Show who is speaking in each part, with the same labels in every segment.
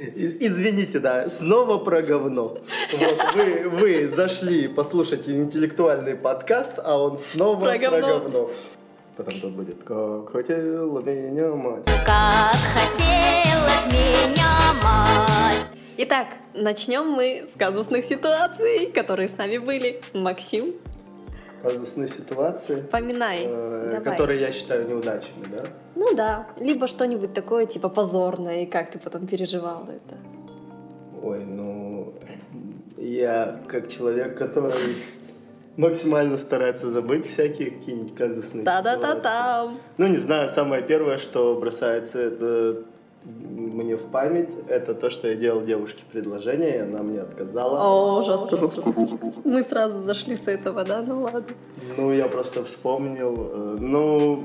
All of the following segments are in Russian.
Speaker 1: Извините, да, снова про говно. Вот вы, вы зашли послушать интеллектуальный подкаст, а он снова
Speaker 2: Про
Speaker 1: про
Speaker 2: говно.
Speaker 1: говно. Потом тут будет «Как хотела меня мать».
Speaker 3: Как хотела меня мать.
Speaker 2: Итак, начнем мы с казусных ситуаций, которые с нами были. Максим,
Speaker 1: Казусные ситуации,
Speaker 2: вспоминай.
Speaker 1: э, которые я считаю неудачными, да?
Speaker 2: Ну да, либо что-нибудь такое, типа позорное, и как ты потом переживал это.
Speaker 1: Ой, ну, я как человек, который максимально старается забыть всякие какие-нибудь казусные ситуации.
Speaker 2: Та-да-та-там.
Speaker 1: Ну, не знаю, самое первое, что бросается это мне в память, это то, что я делал девушке предложение, и она мне отказала.
Speaker 2: О, жестко. Мы сразу зашли с этого, да? Ну ладно.
Speaker 1: Ну, я просто вспомнил. э, Ну,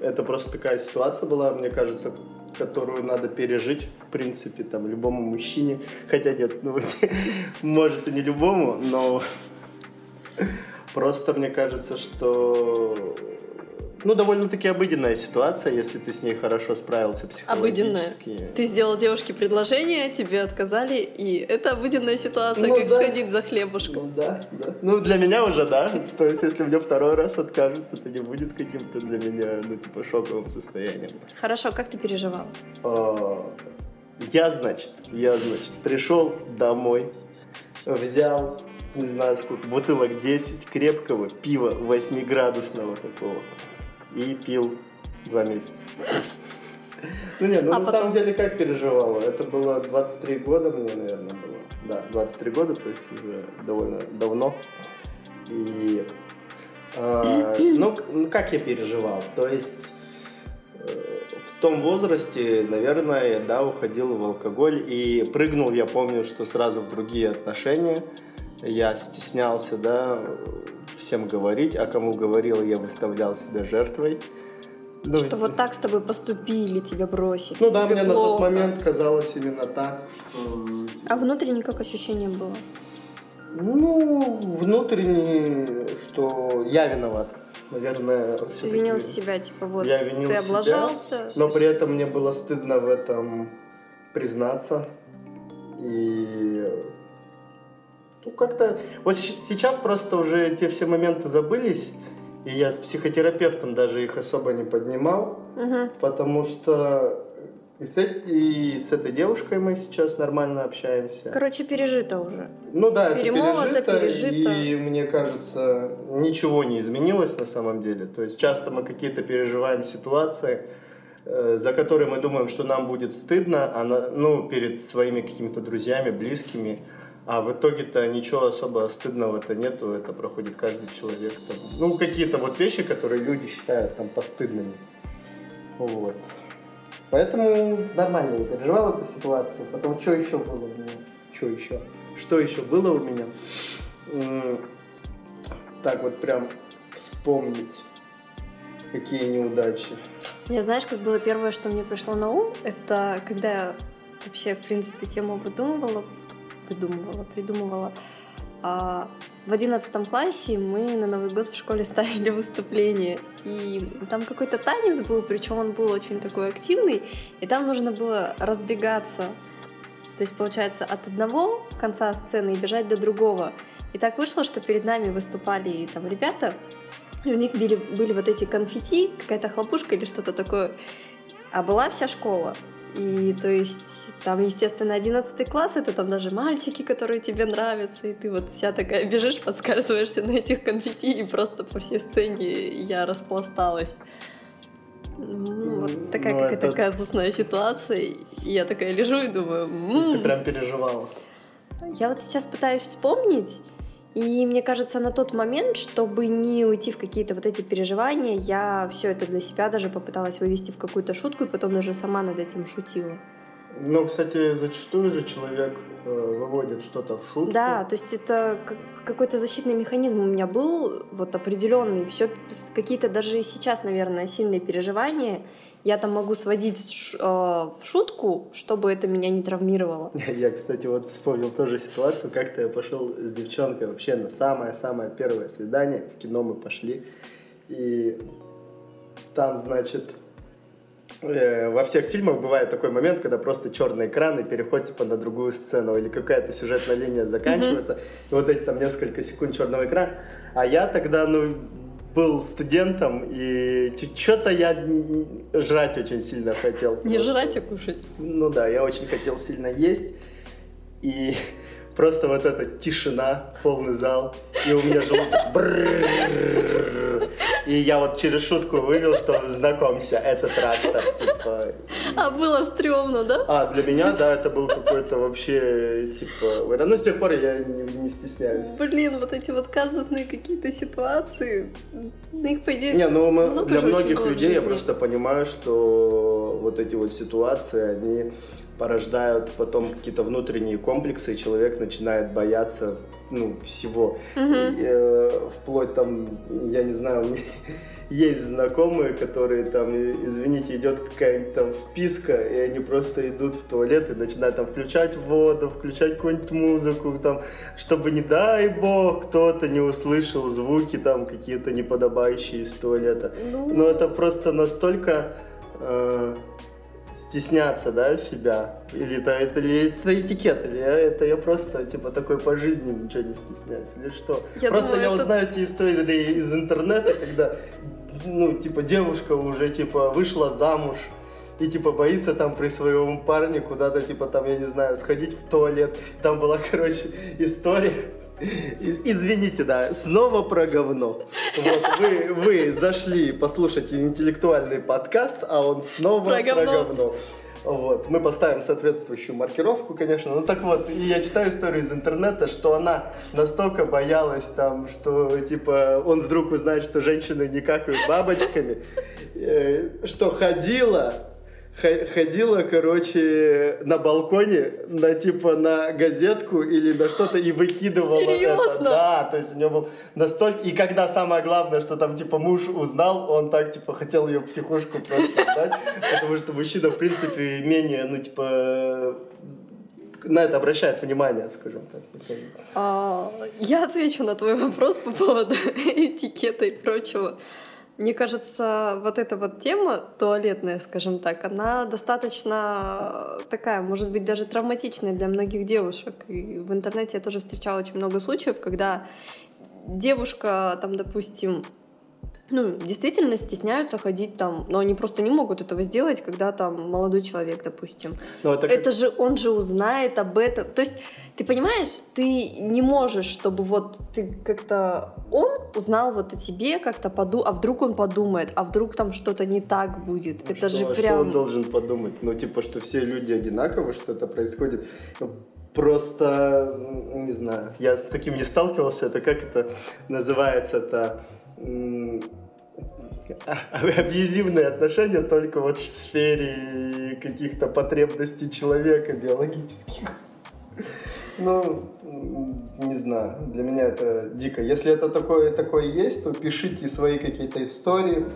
Speaker 1: это просто такая ситуация была, мне кажется, которую надо пережить, в принципе, там, любому мужчине. Хотя нет, ну, может и не любому, но просто мне кажется, что ну, довольно-таки обыденная ситуация, если ты с ней хорошо справился
Speaker 2: Обыденная.
Speaker 1: психологически.
Speaker 2: Ты сделал девушке предложение, тебе отказали, и это обыденная ситуация,
Speaker 1: Ну
Speaker 2: как
Speaker 1: да.
Speaker 2: сходить за хлебушком.
Speaker 1: Ну да, да. Ну, для меня уже да. То есть, если мне второй раз откажут, это не будет каким-то для меня, ну, типа, шоковым состоянием.
Speaker 2: Хорошо, как ты переживал?
Speaker 1: А, Я, значит, я, значит, пришел домой, взял, не знаю сколько, бутылок 10 крепкого пива 8-градусного такого и пил два месяца. Ну не, ну
Speaker 2: А
Speaker 1: на
Speaker 2: потом?
Speaker 1: самом деле как переживала? Это было 23 года мне, наверное, было. Да, 23 года, то есть уже довольно давно. И а, ну, ну, как я переживал? То есть э, в том возрасте, наверное, да, уходил в алкоголь и прыгнул, я помню, что сразу в другие отношения. Я стеснялся, да, всем говорить, а кому говорил, я выставлял себя жертвой. Ну,
Speaker 2: Что вот так с тобой поступили, тебя бросили.
Speaker 1: Ну да, мне на тот
Speaker 2: плохо.
Speaker 1: момент казалось именно так, что...
Speaker 2: А внутренне как ощущение было?
Speaker 1: Ну, внутренне, что я виноват. Наверное,
Speaker 2: Ты винил себя, типа вот
Speaker 1: Я винил
Speaker 2: ты
Speaker 1: себя,
Speaker 2: облажался.
Speaker 1: Но при этом мне было стыдно в этом признаться. И ну, как-то... Вот сейчас просто уже эти все моменты забылись, и я с психотерапевтом даже их особо не поднимал,
Speaker 2: Мгм.
Speaker 1: потому что и с, и с этой девушкой мы сейчас нормально общаемся.
Speaker 2: Короче, пережито уже.
Speaker 1: Ну да, это
Speaker 2: Перемолото,
Speaker 1: пережито,
Speaker 2: пережито.
Speaker 1: и мне кажется, ничего не изменилось на самом деле. То есть часто мы какие-то переживаем ситуации, э, за которые мы думаем, что нам будет стыдно, а на- ну, перед своими какими-то друзьями, близкими, а в итоге-то ничего особо стыдного-то нету, это проходит каждый человек. Там. Ну, какие-то вот вещи, которые люди считают там постыдными. Вот. Поэтому нормально я переживал эту ситуацию. Потом, что еще было у меня? Что еще? Что еще было у меня? Так вот прям вспомнить, какие неудачи.
Speaker 2: Мне знаешь, как было первое, что мне пришло на ум, это когда я вообще, в принципе, тему выдумывала, выдумывала, придумывала. А, в одиннадцатом классе мы на Новый год в школе ставили выступление, и там какой-то танец был, причем он был очень такой активный, и там нужно было разбегаться. То есть, получается, от одного конца сцены и бежать до другого. И так вышло, что перед нами выступали там ребята, и у них были, были вот эти конфетти, какая-то хлопушка или что-то такое. А была вся школа. И то есть там, естественно, 11 класс, это там даже мальчики, которые тебе нравятся, и ты вот вся такая бежишь, подсказываешься на этих конфетти, и просто по всей сцене я распласталась. Ну, вот такая
Speaker 1: Ну,
Speaker 2: какая-то
Speaker 1: это-
Speaker 2: казусная ситуация. И я такая лежу и думаю,
Speaker 1: Ты
Speaker 2: «М,
Speaker 1: прям переживала.
Speaker 2: я вот сейчас пытаюсь вспомнить, и мне кажется, на тот момент, чтобы не уйти в какие-то вот эти переживания, я все это для себя даже попыталась вывести в какую-то шутку, и потом даже сама над этим шутила.
Speaker 1: Ну, кстати, зачастую же человек э, выводит что-то в шутку.
Speaker 2: Да, то есть это как- какой-то защитный механизм у меня был, вот определенный. Все какие-то даже сейчас, наверное, сильные переживания. Я там могу сводить э, в шутку, чтобы это меня не травмировало.
Speaker 1: Я, кстати, вот вспомнил тоже ситуацию, как-то я пошел с девчонкой вообще на самое-самое первое свидание, в кино мы пошли, и там, значит, э, во всех фильмах бывает такой момент, когда просто черный экран и переход типа на другую сцену, или какая-то сюжетная линия заканчивается, и вот эти там несколько секунд черного экрана. А я тогда, ну, был студентом, и что-то я жрать очень сильно хотел.
Speaker 2: Не жрать, а кушать.
Speaker 1: Ну да, я очень хотел сильно есть. И просто вот эта тишина, полный зал, и у меня желудок и я вот через шутку вывел, что знакомься, это трактор, типа.
Speaker 2: А было стрёмно, да?
Speaker 1: А, для меня, да, это был какой-то вообще, типа. Ну, с тех пор я не, не стесняюсь.
Speaker 2: Блин, вот эти вот казусные какие-то ситуации, ну их, по идее,
Speaker 1: Не, ну мы-
Speaker 2: много
Speaker 1: для многих людей я просто понимаю, что вот эти вот ситуации, они порождают потом какие-то внутренние комплексы, и человек начинает бояться ну, всего.
Speaker 2: Мгм.
Speaker 1: И, э, вплоть там, я не знаю, у меня есть знакомые, которые там, извините, идет какая-нибудь там вписка, и они просто идут в туалет и начинают там включать воду, включать какую-нибудь музыку, там, чтобы, не дай бог, кто-то не услышал звуки там какие-то неподобающие из туалета.
Speaker 2: Ну,
Speaker 1: Но это просто настолько э, стесняться, да, себя. Или это, это, или это этикет, или это я просто, типа, такой по жизни ничего не стесняюсь, или что?
Speaker 2: Я
Speaker 1: просто
Speaker 2: думаю,
Speaker 1: я
Speaker 2: это-
Speaker 1: узнаю эти истории из интернета, когда, ну, типа, девушка уже, типа, вышла замуж, и, типа, боится там при своем парне куда-то, типа, там, я не знаю, сходить в туалет. Там была, короче, история. Извините, да, снова про говно. Вот вы, вы зашли послушать интеллектуальный подкаст, а он снова
Speaker 2: Про
Speaker 1: про
Speaker 2: говно.
Speaker 1: говно. Вот. Мы поставим соответствующую маркировку, конечно. Ну так вот, и я читаю историю из интернета, что она настолько боялась там, что типа он вдруг узнает, что женщины не какают бабочками, э, что ходила ходила, короче, на балконе, на типа на газетку или на что-то и выкидывала это.
Speaker 2: Серьезно?
Speaker 1: Да, то есть у него был настолько... И когда самое главное, что там типа муж узнал, он так типа хотел ее в психушку просто сдать, потому что мужчина, в принципе, менее, ну типа на это обращает внимание, скажем так.
Speaker 2: А, я отвечу на твой вопрос по поводу этикета и прочего. Мне кажется, вот эта вот тема туалетная, скажем так, она достаточно такая, может быть, даже травматичная для многих девушек. И в интернете я тоже встречала очень много случаев, когда девушка, там, допустим, ну, действительно стесняются ходить там, но они просто не могут этого сделать, когда там молодой человек, допустим.
Speaker 1: Ну, это, как-
Speaker 2: Это же он же узнает об этом. То есть, ты понимаешь, ты не можешь, чтобы вот ты как-то он узнал вот о тебе, как-то поду, а вдруг он подумает, а вдруг там что-то не так будет.
Speaker 1: Ну,
Speaker 2: это
Speaker 1: что,
Speaker 2: же
Speaker 1: а
Speaker 2: прям.
Speaker 1: Что он должен подумать? Ну, типа, что все люди одинаково, что это происходит. Ну, Просто, не знаю, я с таким не сталкивался. Это как это называется? Абьюзивные отношения только вот в сфере каких-то потребностей человека биологических. Ну, не знаю, для меня это дико. Если это такое, такое есть, то пишите свои какие-то истории.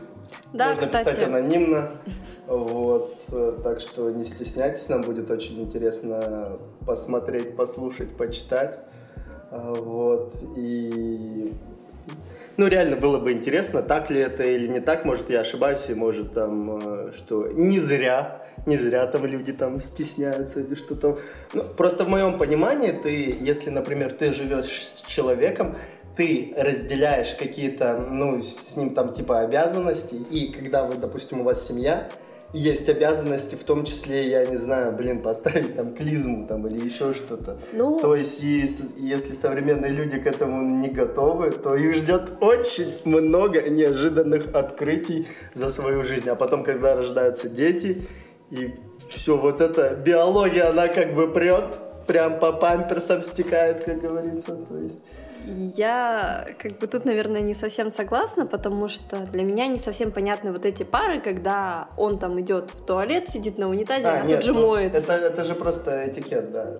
Speaker 2: Да,
Speaker 1: Можно
Speaker 2: кстати.
Speaker 1: писать анонимно. Вот, э, так что не стесняйтесь, нам будет очень интересно посмотреть, послушать, почитать. А, Вот, и... Ну, реально было бы интересно, так ли это или не так, может, я ошибаюсь, и может там, э, что не зря, не зря там люди там стесняются или что там. Ну, просто в моем понимании, ты, если, например, ты живешь с человеком, ты разделяешь какие-то, ну, с ним там типа обязанности, и когда вы, допустим, у вас семья, есть обязанности, в том числе, я не знаю, блин, поставить там клизму там или еще что-то.
Speaker 2: Ну,
Speaker 1: То есть, если современные люди к этому не готовы, то их ждет очень много неожиданных открытий за свою жизнь. А потом, когда рождаются дети, и все вот эта биология, она как бы прет, прям по памперсам стекает, как говорится. То есть,
Speaker 2: Я как бы тут, наверное, не совсем согласна, потому что для меня не совсем понятны вот эти пары, когда он там идет в туалет, сидит на унитазе, а,
Speaker 1: нет,
Speaker 2: тут же
Speaker 1: ну,
Speaker 2: моется.
Speaker 1: Это, это же просто этикет, да.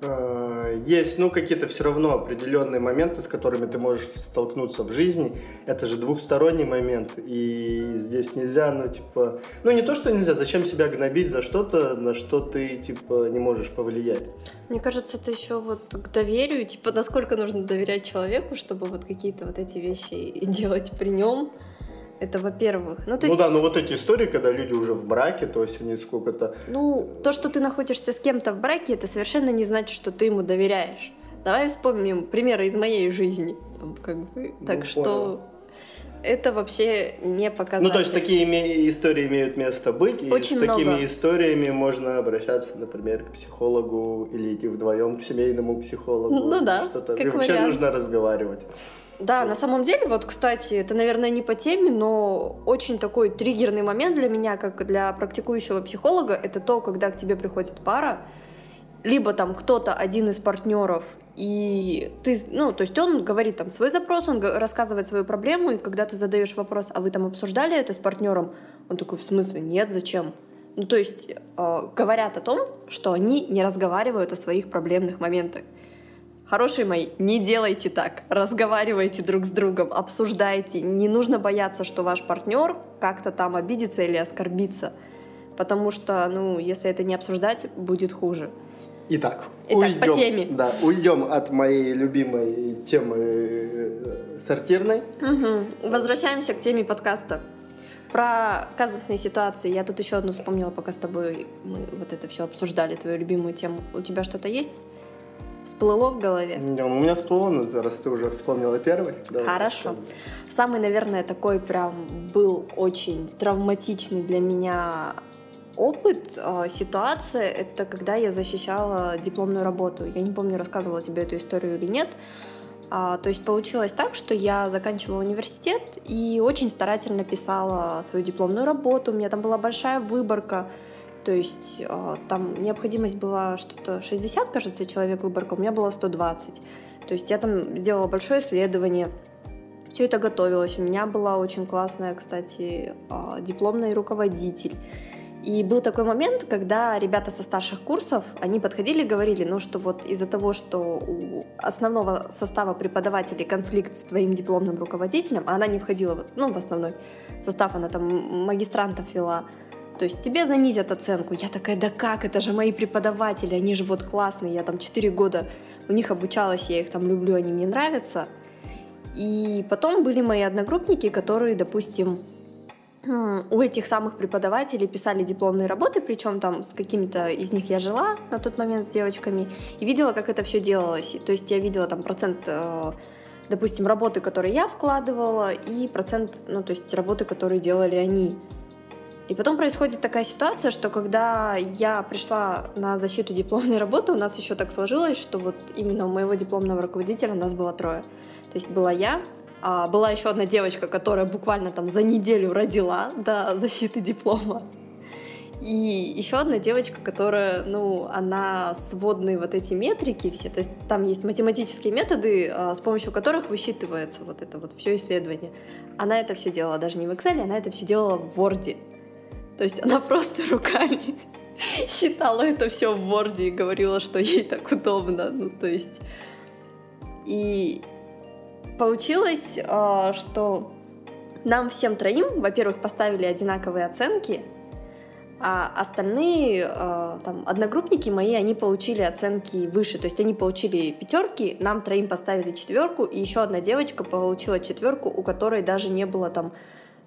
Speaker 1: Э, Есть, ну, какие-то все равно определенные моменты, с которыми ты можешь столкнуться в жизни. Это же двухсторонний момент, и здесь нельзя, ну, типа... Ну, не то, что нельзя, зачем себя гнобить за что-то, на что ты, типа, не можешь повлиять.
Speaker 2: Мне кажется, это еще вот к доверию, типа, насколько нужно доверять человеку, чтобы вот какие-то вот эти вещи делать при нем. Это во-первых. Ну, то
Speaker 1: Ну
Speaker 2: есть,
Speaker 1: да, ну вот эти истории, когда люди уже в браке, то есть они сколько-то...
Speaker 2: ну, то, что ты находишься с кем-то в браке, это совершенно не значит, что ты ему доверяешь. Давай вспомним примеры из моей жизни. Там, как бы,
Speaker 1: Ну,
Speaker 2: так что
Speaker 1: понял.
Speaker 2: это вообще не показатель.
Speaker 1: Ну, то есть такие име- истории имеют место быть, и
Speaker 2: Очень
Speaker 1: с такими
Speaker 2: много.
Speaker 1: историями можно обращаться, например, к психологу или идти вдвоем к семейному психологу.
Speaker 2: Ну
Speaker 1: или
Speaker 2: да,
Speaker 1: Что-то.
Speaker 2: как
Speaker 1: И вообще
Speaker 2: вариант.
Speaker 1: нужно разговаривать.
Speaker 2: Да, на самом деле, вот, кстати, это, наверное, не по теме, но очень такой триггерный момент для меня, как для практикующего психолога, это то, когда к тебе приходит пара, либо там кто-то один из партнеров, и ты, ну, то есть он говорит там свой запрос, он рассказывает свою проблему, и когда ты задаешь вопрос, а вы там обсуждали это с партнером, он такой, в смысле, нет, зачем? Ну, то есть э, говорят о том, что они не разговаривают о своих проблемных моментах. Хорошие мои, не делайте так. Разговаривайте друг с другом, обсуждайте. Не нужно бояться, что ваш партнер как-то там обидится или оскорбится. Потому что, ну, если это не обсуждать, будет хуже.
Speaker 1: Итак,
Speaker 2: Итак,
Speaker 1: уйдем,
Speaker 2: по теме.
Speaker 1: Да, уйдем от моей любимой темы э, сортирной.
Speaker 2: Мгм. Возвращаемся к теме подкаста. Про казусные ситуации. Я тут еще одну вспомнила, пока с тобой мы вот это все обсуждали, твою любимую тему. У тебя что-то есть? Всплыло в голове?
Speaker 1: Не, У меня всплыло, но раз ты уже вспомнила первый.
Speaker 2: Хорошо.
Speaker 1: вспомним.
Speaker 2: Самый, наверное, такой прям был очень травматичный для меня опыт, э, ситуация, это когда я защищала дипломную работу. Я не помню, рассказывала тебе эту историю или нет. А, то есть получилось так, что я заканчивала университет и очень старательно писала свою дипломную работу. У меня там была большая выборка. То есть э, там необходимость была что-то 60, кажется, человек выборка, у меня было 120. То есть я там сделала большое исследование, все это готовилось. У меня была очень классная, кстати, а, дипломный руководитель. И был такой момент, когда ребята со старших курсов, они подходили и говорили, ну что вот из-за того, что у основного состава преподавателей конфликт с твоим дипломным руководителем, а она не входила ну, в основной состав, она там магистрантов вела, то есть тебе занизят оценку. Я такая, да как, это же мои преподаватели, они же вот классные, я там 4 года у них обучалась, я их там люблю, они мне нравятся. И потом были мои одногруппники, которые, допустим, у этих самых преподавателей писали дипломные работы, причем там с какими-то из них я жила на тот момент с девочками, и видела, как это все делалось. То есть я видела там процент, э, допустим, работы, которые я вкладывала, и процент, ну, то есть работы, которые делали они. И потом происходит такая ситуация, что когда я пришла на защиту дипломной работы, у нас еще так сложилось, что вот именно у моего дипломного руководителя нас было трое. То есть была я, а была еще одна девочка, которая буквально там за неделю родила до защиты диплома. И еще одна девочка, которая, ну, она сводные вот эти метрики все, то есть там есть математические методы, а, с помощью которых высчитывается вот это вот все исследование. Она это все делала даже не в Excel, она это все делала в Word. То есть она просто руками считала это все в Word и говорила, что ей так удобно. Ну, то есть... И получилось, а, что нам всем троим, во-первых, поставили одинаковые оценки, а остальные а, там одногруппники мои, они получили оценки выше, то есть они получили пятерки, нам троим поставили четверку, и еще одна девочка получила четверку, у которой даже не было там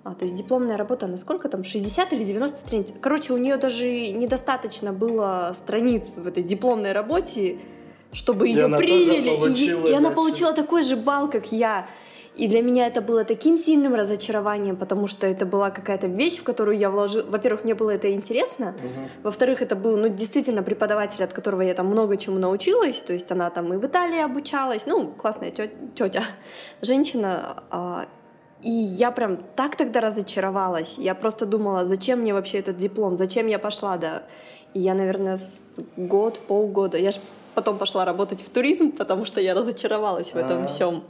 Speaker 2: а, то есть дипломная работа, на сколько там, 60 или 90 страниц? Короче, у нее даже недостаточно было страниц в этой дипломной работе, чтобы
Speaker 1: И
Speaker 2: ее
Speaker 1: она
Speaker 2: приняли. И,
Speaker 1: получила,
Speaker 2: и она получила такой же балл, как я. И для меня это было таким сильным разочарованием, потому что это была какая-то вещь, в которую я вложила. Во-первых, мне было это интересно.
Speaker 1: Мгм.
Speaker 2: Во-вторых, это был, ну, действительно преподаватель, от которого я там много чему научилась. То есть она там и в Италии обучалась. Ну, классная тетя, женщина. И я прям так тогда разочаровалась. Я просто думала, зачем мне вообще этот диплом, зачем я пошла, да. И я, наверное, год, полгода. Я же потом пошла работать в туризм, потому что я разочаровалась в этом
Speaker 1: А.
Speaker 2: всем.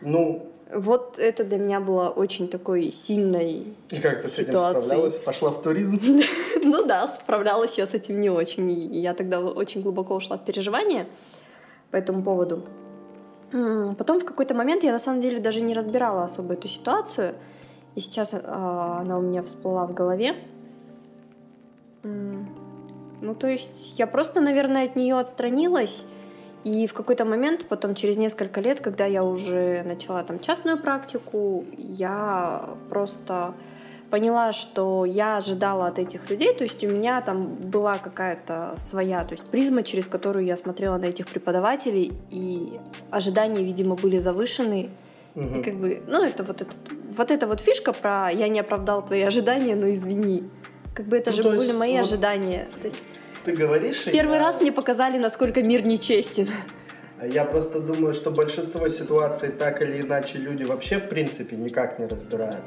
Speaker 1: Ну,
Speaker 2: Вот это для меня было очень такой сильной
Speaker 1: и как ты с этим справлялась? Пошла в туризм?
Speaker 2: Ну да, справлялась я с этим не очень. Я тогда очень глубоко ушла в переживания по этому поводу. Потом в какой-то момент я на самом деле даже не разбирала особо эту ситуацию. И сейчас а, она у меня всплыла в голове. Ну, то есть я просто, наверное, от нее отстранилась И в какой-то момент, потом через несколько лет, когда я уже начала там частную практику, я просто поняла, что я ожидала от этих людей, то есть у меня там была какая-то своя, то есть призма, через которую я смотрела на этих преподавателей, и ожидания, видимо, были завышены.
Speaker 1: Мгм.
Speaker 2: И как бы, ну, это вот, этот, вот эта вот фишка про «я не оправдал твои ожидания, но извини». Как бы это
Speaker 1: Ну,
Speaker 2: же были
Speaker 1: есть
Speaker 2: мои
Speaker 1: вот
Speaker 2: ожидания. То есть
Speaker 1: Ты говоришь,
Speaker 2: первый
Speaker 1: я-
Speaker 2: раз мне показали, насколько мир нечестен.
Speaker 1: Я просто думаю, что большинство ситуаций так или иначе люди вообще в принципе никак не разбирают.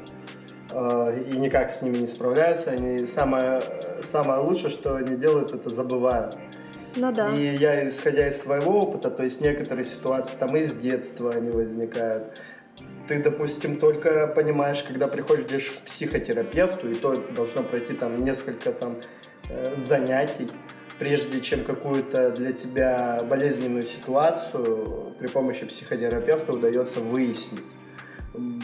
Speaker 1: Э, И никак с ними не справляются. Они самое, самое лучшее, что они делают, это забывают.
Speaker 2: Ну да.
Speaker 1: И я, исходя из своего опыта, то есть некоторые ситуации там из детства они возникают. Ты, допустим, только понимаешь, когда приходишь к психотерапевту, и то должно пройти там несколько там э, занятий, прежде чем какую-то для тебя болезненную ситуацию при помощи психотерапевта удается выяснить.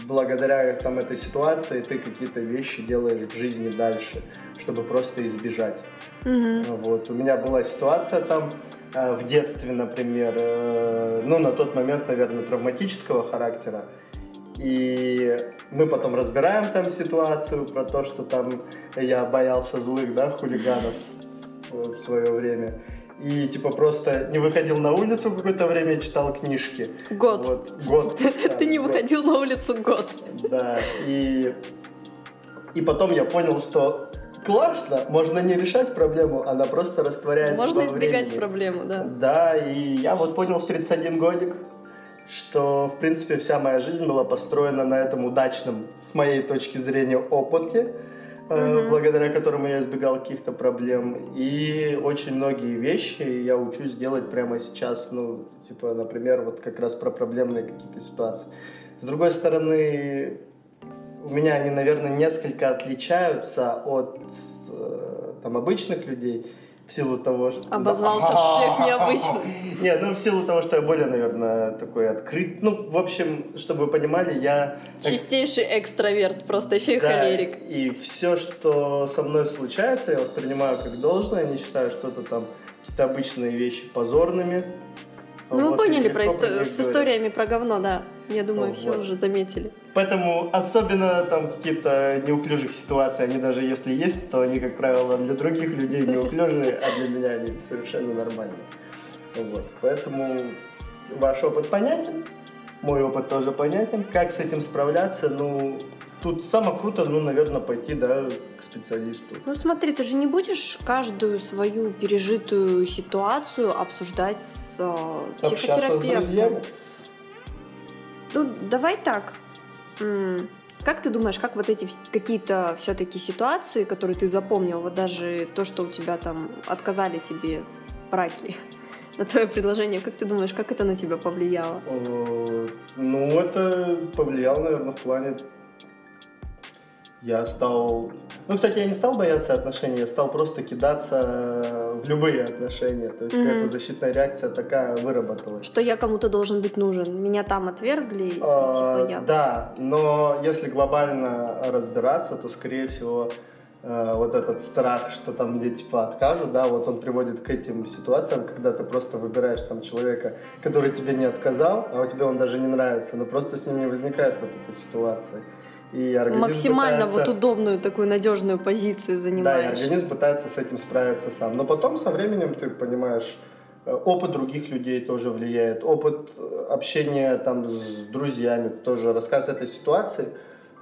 Speaker 1: Благодаря там этой ситуации ты какие-то вещи делаешь в жизни дальше, чтобы просто избежать.
Speaker 2: Мгм.
Speaker 1: Вот. У меня была ситуация там э, в детстве, например, э, ну, на тот момент, наверное, травматического характера. И мы потом разбираем там ситуацию про то, что там я боялся злых, да, хулиганов в в свое время. И типа просто не выходил на улицу какое-то время читал книжки.
Speaker 2: Год.
Speaker 1: Вот, год. да,
Speaker 2: Ты не
Speaker 1: год.
Speaker 2: выходил на улицу год.
Speaker 1: Да, и, и потом я понял, что классно, можно не решать проблему, она просто растворяется
Speaker 2: Можно
Speaker 1: во
Speaker 2: избегать
Speaker 1: времени.
Speaker 2: проблему, да.
Speaker 1: Да, и я вот понял в 31 годик, что, в принципе, вся моя жизнь была построена на этом удачном, с моей точки зрения, опыте,
Speaker 2: Мгм.
Speaker 1: благодаря которому я избегал каких-то проблем. И очень многие вещи я учусь делать прямо сейчас, ну, типа, например, вот как раз про проблемные какие-то ситуации. С другой стороны, у меня они, наверное, несколько отличаются от э, там, обычных людей в силу того, что...
Speaker 2: Обозвал сейчас всех необычных.
Speaker 1: Не, ну в силу того, что я более, наверное, такой открыт. Ну, в общем, чтобы вы понимали, я...
Speaker 2: Чистейший экстраверт, просто еще и
Speaker 1: Да,
Speaker 2: холерик.
Speaker 1: И все, что со мной случается, я воспринимаю как должное, не считаю что-то там, какие-то обычные вещи позорными.
Speaker 2: Ну, вы
Speaker 1: Вот,
Speaker 2: поняли про исто- с историями про говно, да. Я думаю,
Speaker 1: Ну,
Speaker 2: все
Speaker 1: вот.
Speaker 2: уже заметили.
Speaker 1: Поэтому особенно там какие-то неуклюжих ситуации, они даже если есть, то они, как правило, для других людей неуклюжие, а для меня они совершенно нормальные. Вот. Поэтому ваш опыт понятен, мой опыт тоже понятен. Как с этим справляться? Ну, тут самое круто, ну, наверное, пойти, да, к специалисту.
Speaker 2: Ну смотри, ты же не будешь каждую свою пережитую ситуацию обсуждать с э,
Speaker 1: Общаться с
Speaker 2: психотерапевтом.
Speaker 1: друзьями.
Speaker 2: Ну, давай так. Как ты думаешь, как вот эти какие-то все-таки ситуации, которые ты запомнил, вот даже то, что у тебя там отказали тебе в браке на твое предложение, как ты думаешь, как это на тебя повлияло?
Speaker 1: Э, Ну, это повлияло, наверное, в плане... Я стал... Ну, кстати, я не стал бояться отношений, я стал просто кидаться в любые отношения. То есть
Speaker 2: Мгм.
Speaker 1: какая-то защитная реакция такая выработалась.
Speaker 2: Что я кому-то должен быть нужен. Меня там отвергли, и
Speaker 1: А,
Speaker 2: типа я...
Speaker 1: Да, но если глобально разбираться, то, скорее всего, э, вот этот страх, что там мне типа откажут, да, вот он приводит к этим ситуациям, когда ты просто выбираешь там человека, который тебе не отказал, а у тебя он даже не нравится, но просто с ним не возникает вот эта ситуация. И организм
Speaker 2: Максимально
Speaker 1: пытается-
Speaker 2: вот удобную такую надежную позицию
Speaker 1: Да, и
Speaker 2: занимаешь.
Speaker 1: организм пытается с этим справиться сам. Но потом со временем ты понимаешь, э, опыт других людей тоже влияет, опыт э, общения там с друзьями тоже, рассказ этой ситуации.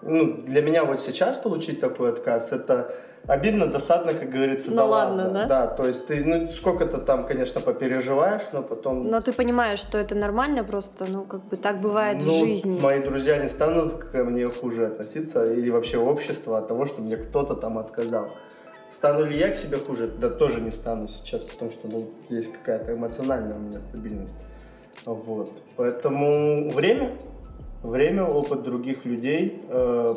Speaker 1: Ну, для меня вот сейчас получить такой отказ, это обидно, досадно, как говорится,
Speaker 2: Ну
Speaker 1: да
Speaker 2: ладно, да?
Speaker 1: Да, то есть ты, ну, сколько-то там, конечно, попереживаешь, но потом...
Speaker 2: Но ты понимаешь, что это нормально, просто, ну, как бы так бывает в
Speaker 1: Ну,
Speaker 2: жизни.
Speaker 1: Мои друзья не станут ко мне хуже относиться, или вообще общество от того, что мне кто-то там отказал. Стану ли я к себе хуже? Да тоже не стану сейчас, потому что ну, есть какая-то эмоциональная у меня стабильность. Вот. Поэтому время, время, опыт других людей. э,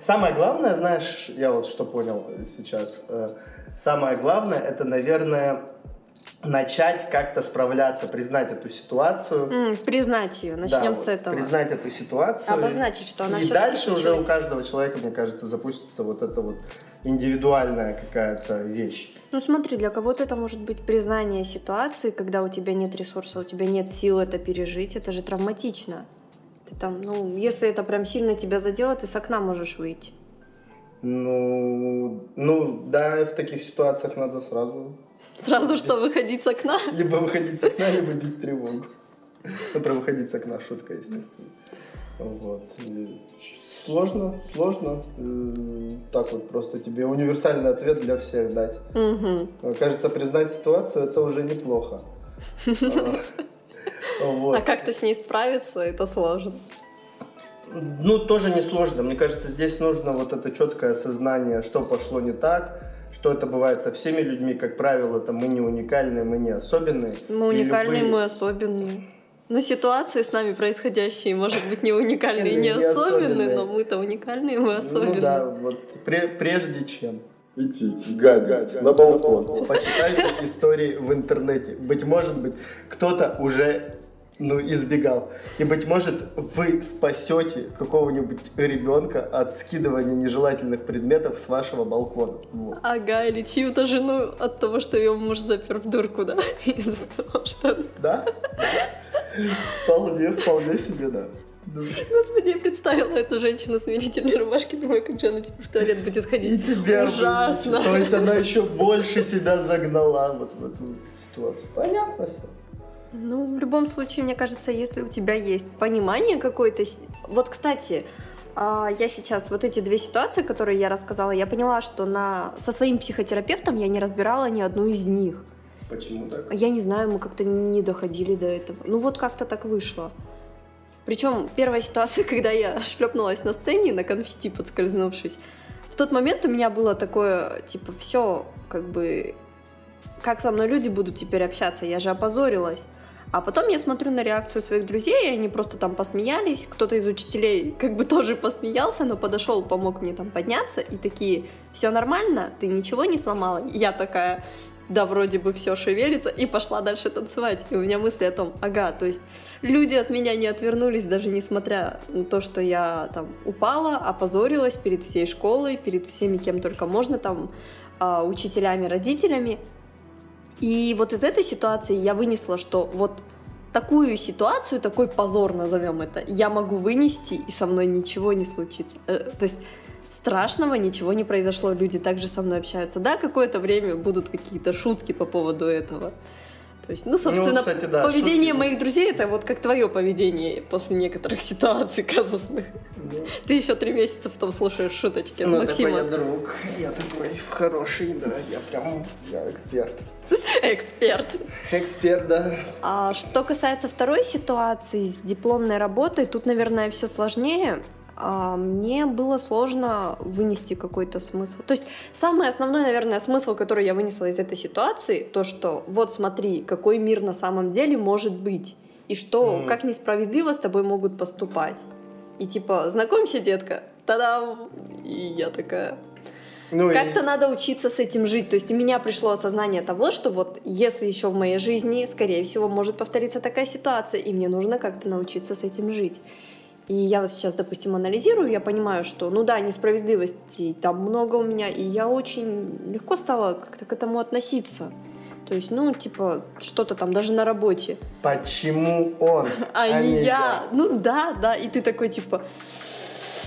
Speaker 1: Самое главное, знаешь, я вот что понял сейчас, э, самое главное, это, наверное, начать как-то справляться, признать эту ситуацию,
Speaker 2: М, признать ее, начнем
Speaker 1: да,
Speaker 2: с
Speaker 1: вот,
Speaker 2: этого.
Speaker 1: Признать эту ситуацию.
Speaker 2: Обозначить, что она
Speaker 1: И дальше уже у каждого человека, мне кажется, запустится вот это вот индивидуальная какая-то вещь.
Speaker 2: Ну смотри, для кого-то это может быть признание ситуации, когда у тебя нет ресурса, у тебя нет сил это пережить, это же травматично. Ты там, ну, если это прям сильно тебя задело, ты с окна можешь выйти.
Speaker 1: Ну, ну, да, в таких ситуациях надо сразу
Speaker 2: Сразу что, выходить с окна?
Speaker 1: либо выходить с окна, либо бить тревогу. Ну, про выходить с окна шутка, естественно. Вот. И Сложно, сложно. Э, Так вот просто тебе универсальный ответ для всех дать. Кажется, признать ситуацию это уже неплохо. А, Вот.
Speaker 2: А как-то с ней справиться, это сложно.
Speaker 1: Ну, тоже несложно. Мне кажется, здесь нужно вот это четкое осознание, что пошло не так, что это бывает со всеми людьми. Как правило, это мы не уникальные, мы не особенные.
Speaker 2: Мы уникальные,
Speaker 1: любые-
Speaker 2: мы особенные. Но ситуации с нами происходящие, может быть, не уникальные, не
Speaker 1: Не
Speaker 2: особенные, но мы-то уникальные, мы особенные.
Speaker 1: Ну да, вот пре- прежде чем.
Speaker 4: Идите, гадить, на балкон.
Speaker 1: Почитайте истории в интернете. Быть может быть, кто-то уже ну, избегал. И, быть может, вы спасете какого-нибудь ребенка от скидывания нежелательных предметов с вашего балкона. Вот.
Speaker 2: Ага, или чью-то жену от того, что ее муж запер в дурку, да? Из-за того, что...
Speaker 1: Да? Вполне, вполне себе, да. Ну,
Speaker 2: Господи, я представила эту женщину в смирительной рубашке, думаю, как же она типа в туалет будет
Speaker 1: И
Speaker 2: ходить.
Speaker 1: тебя
Speaker 2: Ужасно.
Speaker 1: То есть она еще больше себя загнала вот в эту ситуацию. Понятно все.
Speaker 2: Ну, в любом случае, мне кажется, если у тебя есть понимание какое-то... Вот, кстати, а, я сейчас вот эти две ситуации, которые я рассказала, я поняла, что на... со своим психотерапевтом я не разбирала ни одну из них.
Speaker 1: Почему так?
Speaker 2: Я не знаю, мы как-то не доходили до этого. Ну вот как-то так вышло. Причем первая ситуация, когда я шлепнулась на сцене на конфетти, подскользнувшись, в тот момент у меня было такое, типа, все, как бы, как со мной люди будут теперь общаться, я же опозорилась. А потом я смотрю на реакцию своих друзей, и они просто там посмеялись, кто-то из учителей как бы тоже посмеялся, но подошел, помог мне там подняться, и такие, все нормально, ты ничего не сломала? Я такая, да, вроде бы все шевелится, и пошла дальше танцевать. И у меня мысли о том, ага, то есть люди от меня не отвернулись, даже несмотря на то, что я там упала, опозорилась перед всей школой, перед всеми, кем только можно, там, а, учителями, родителями. И вот из этой ситуации я вынесла, что вот такую ситуацию, такой позор, назовем это, я могу вынести, и со мной ничего не случится. Э, То есть страшного ничего не произошло, люди также со мной общаются. Да, какое-то время будут какие-то шутки по поводу этого. То есть, ну, собственно,
Speaker 1: кстати, да,
Speaker 2: поведение
Speaker 1: шутки.
Speaker 2: моих друзей это вот как твое поведение после некоторых ситуаций казусных. Ты еще три месяца потом слушаешь шуточки
Speaker 1: Ну,
Speaker 2: Максима.
Speaker 1: такой я друг, я такой хороший, да, я прям, я эксперт.
Speaker 2: Эксперт.
Speaker 1: Эксперт, да.
Speaker 2: А что касается второй ситуации с дипломной работой, тут, наверное, все сложнее. А, Мне было сложно вынести какой-то смысл. То есть самый основной, наверное, смысл, который я вынесла из этой ситуации, то, что вот смотри, какой мир на самом деле может быть, и что,
Speaker 1: Мгм.
Speaker 2: как несправедливо с тобой могут поступать. И типа, знакомься, детка, та-дам! И я такая,
Speaker 1: Ну, и-
Speaker 2: как-то надо учиться с этим жить. То есть у меня пришло осознание того, что вот если еще в моей жизни, скорее всего, может повториться такая ситуация, и мне нужно как-то научиться с этим жить. И я вот сейчас, допустим, анализирую, я понимаю, что, ну да, несправедливостей там много у меня, и я очень легко стала как-то к этому относиться. То есть, ну, типа, что-то там даже на работе.
Speaker 1: Почему он?
Speaker 2: А, не я. Ну да, да. И ты такой, типа,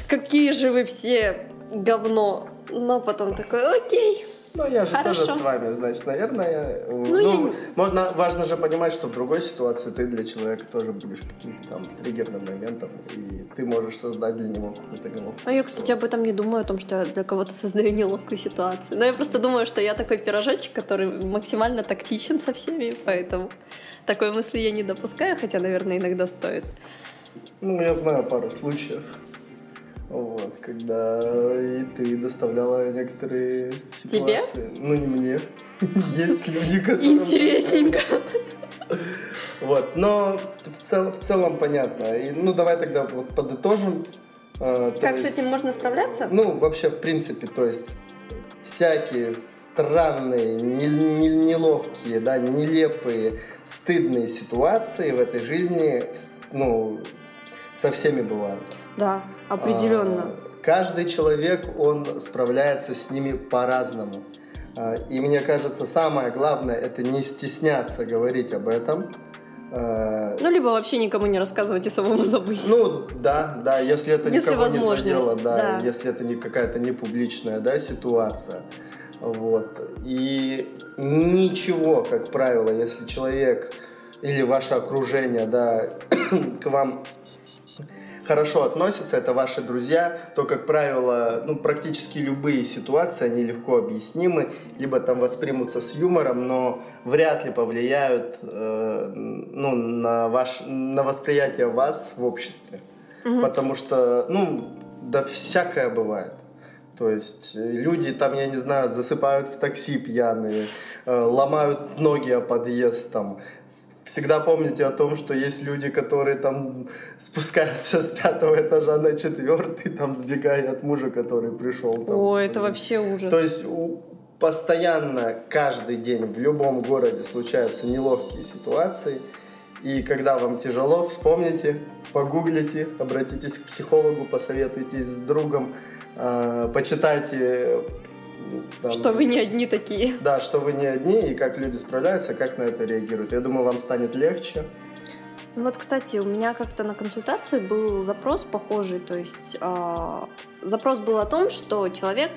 Speaker 2: какие же вы все говно. Но потом такой, окей.
Speaker 1: Ну, я же
Speaker 2: Хорошо.
Speaker 1: тоже с вами, значит, наверное. э,
Speaker 2: Ну,
Speaker 1: Ну,
Speaker 2: я-
Speaker 1: можно, важно же понимать, что в другой ситуации ты для человека тоже будешь каким-то там триггерным моментом, и ты можешь создать для него какую-то неловкую
Speaker 2: А я, кстати, об этом не думаю, о том, что я для кого-то создаю неловкую ситуацию. Но я просто думаю, что я такой пирожочек, который максимально тактичен со всеми, поэтому такой мысли я не допускаю, хотя, наверное, иногда стоит.
Speaker 1: Ну, я знаю пару случаев, вот, когда и ты доставляла некоторые
Speaker 2: Тебе?
Speaker 1: ситуации. Ну, не мне. Есть люди, которые...
Speaker 2: Интересненько.
Speaker 1: Вот, но в, цел- в целом понятно. И, ну, давай тогда вот подытожим. Э,
Speaker 2: Как с
Speaker 1: есть-
Speaker 2: этим можно справляться?
Speaker 1: Ну, вообще, в принципе, то есть всякие странные, не- не- неловкие, да, нелепые, стыдные ситуации в этой жизни, с- ну, со всеми бывают.
Speaker 2: Да, определенно.
Speaker 1: А, каждый человек, он справляется с ними по-разному. А, И мне кажется, самое главное это не стесняться говорить об этом. А,
Speaker 2: Ну, либо вообще никому не рассказывать и самому забыть.
Speaker 1: Ну, да, да, если это
Speaker 2: Если
Speaker 1: никого не задело, да,
Speaker 2: да.
Speaker 1: если это не какая-то не публичная, да, ситуация. Вот. И ничего, как правило, если человек или ваше окружение, да, к вам хорошо относятся, это ваши друзья, то, как правило, ну, практически любые ситуации, они легко объяснимы, либо там воспримутся с юмором, но вряд ли повлияют э, ну, на, ваш, на восприятие вас в обществе.
Speaker 2: Мгм.
Speaker 1: Потому что, ну, да всякое бывает. То есть э, люди там, я не знаю, засыпают в такси пьяные, э, ломают ноги о подъезд там. Всегда помните о том, что есть люди, которые там спускаются с пятого этажа на четвертый, там сбегая от мужа, который пришел. там,
Speaker 2: О, это вообще ужас.
Speaker 1: то есть у- постоянно, каждый день в любом городе случаются неловкие ситуации. И когда вам тяжело, вспомните, погуглите, обратитесь к психологу, посоветуйтесь с другом, э, почитайте. Там,
Speaker 2: Что вы не одни такие.
Speaker 1: Да, что вы не одни, и как люди справляются, как на это реагируют. Я думаю, вам станет легче.
Speaker 2: Ну Вот, кстати, у меня как-то на консультации был запрос похожий. То есть а, запрос был о том, что человек,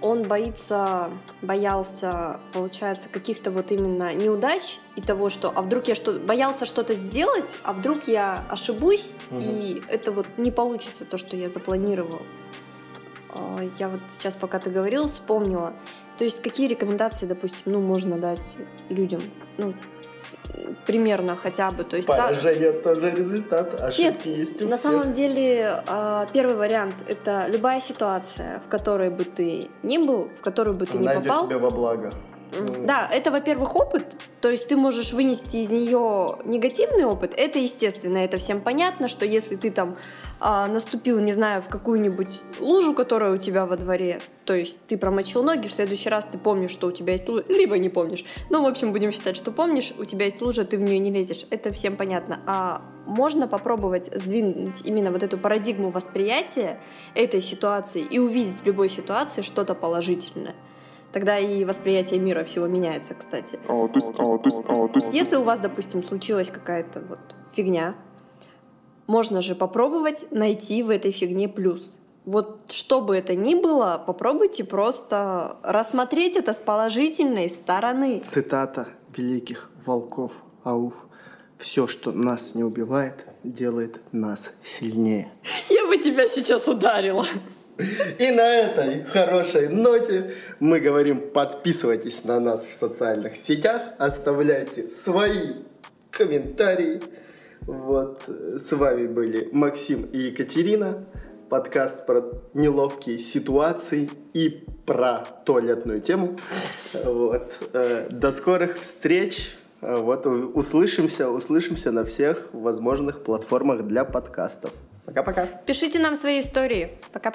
Speaker 2: он боится, боялся, получается, каких-то вот именно неудач и того, что, а вдруг я что, боялся что-то сделать, а вдруг я ошибусь,
Speaker 1: Мгм.
Speaker 2: и это вот не получится то, что я запланировал. А, Я вот сейчас, пока ты говорил, вспомнила. То есть какие рекомендации, допустим, ну, можно дать людям? Ну, примерно хотя бы. То есть
Speaker 1: Поражение тоже результат, ошибки есть у
Speaker 2: на
Speaker 1: всех.
Speaker 2: самом деле, а, первый вариант это любая ситуация, в которой бы ты ни был, в которую бы ты не
Speaker 1: Она идет
Speaker 2: попал.
Speaker 1: тебе во благо.
Speaker 2: Да, это, во-первых, опыт, то есть ты можешь вынести из нее негативный опыт. Это естественно, это всем понятно, что если ты там а, наступил, не знаю, в какую-нибудь лужу, которая у тебя во дворе, то есть ты промочил ноги, в следующий раз ты помнишь, что у тебя есть лужа, либо не помнишь. Ну, в общем, будем считать, что помнишь, у тебя есть лужа, ты в нее не лезешь. Это всем понятно. А можно попробовать сдвинуть именно вот эту парадигму восприятия этой ситуации и увидеть в любой ситуации что-то положительное. Тогда и восприятие мира всего меняется, кстати.
Speaker 4: А, то есть, а, то есть, а, то есть,
Speaker 2: Если у вас, допустим, случилась какая-то вот фигня, можно же попробовать найти в этой фигне плюс. Вот что бы это ни было, попробуйте просто рассмотреть это с положительной стороны.
Speaker 1: Цитата великих волков Ауф. Все, что нас не убивает, делает нас сильнее.
Speaker 2: Я бы тебя сейчас ударила.
Speaker 1: И на этой хорошей ноте мы говорим, подписывайтесь на нас в социальных сетях, оставляйте свои комментарии. Вот, с вами были Максим и Екатерина. Подкаст про неловкие ситуации и про туалетную тему. Вот. э, До скорых встреч. Вот услышимся, услышимся на всех возможных платформах для подкастов. Пока-пока.
Speaker 2: Пишите нам свои истории. Пока-пока.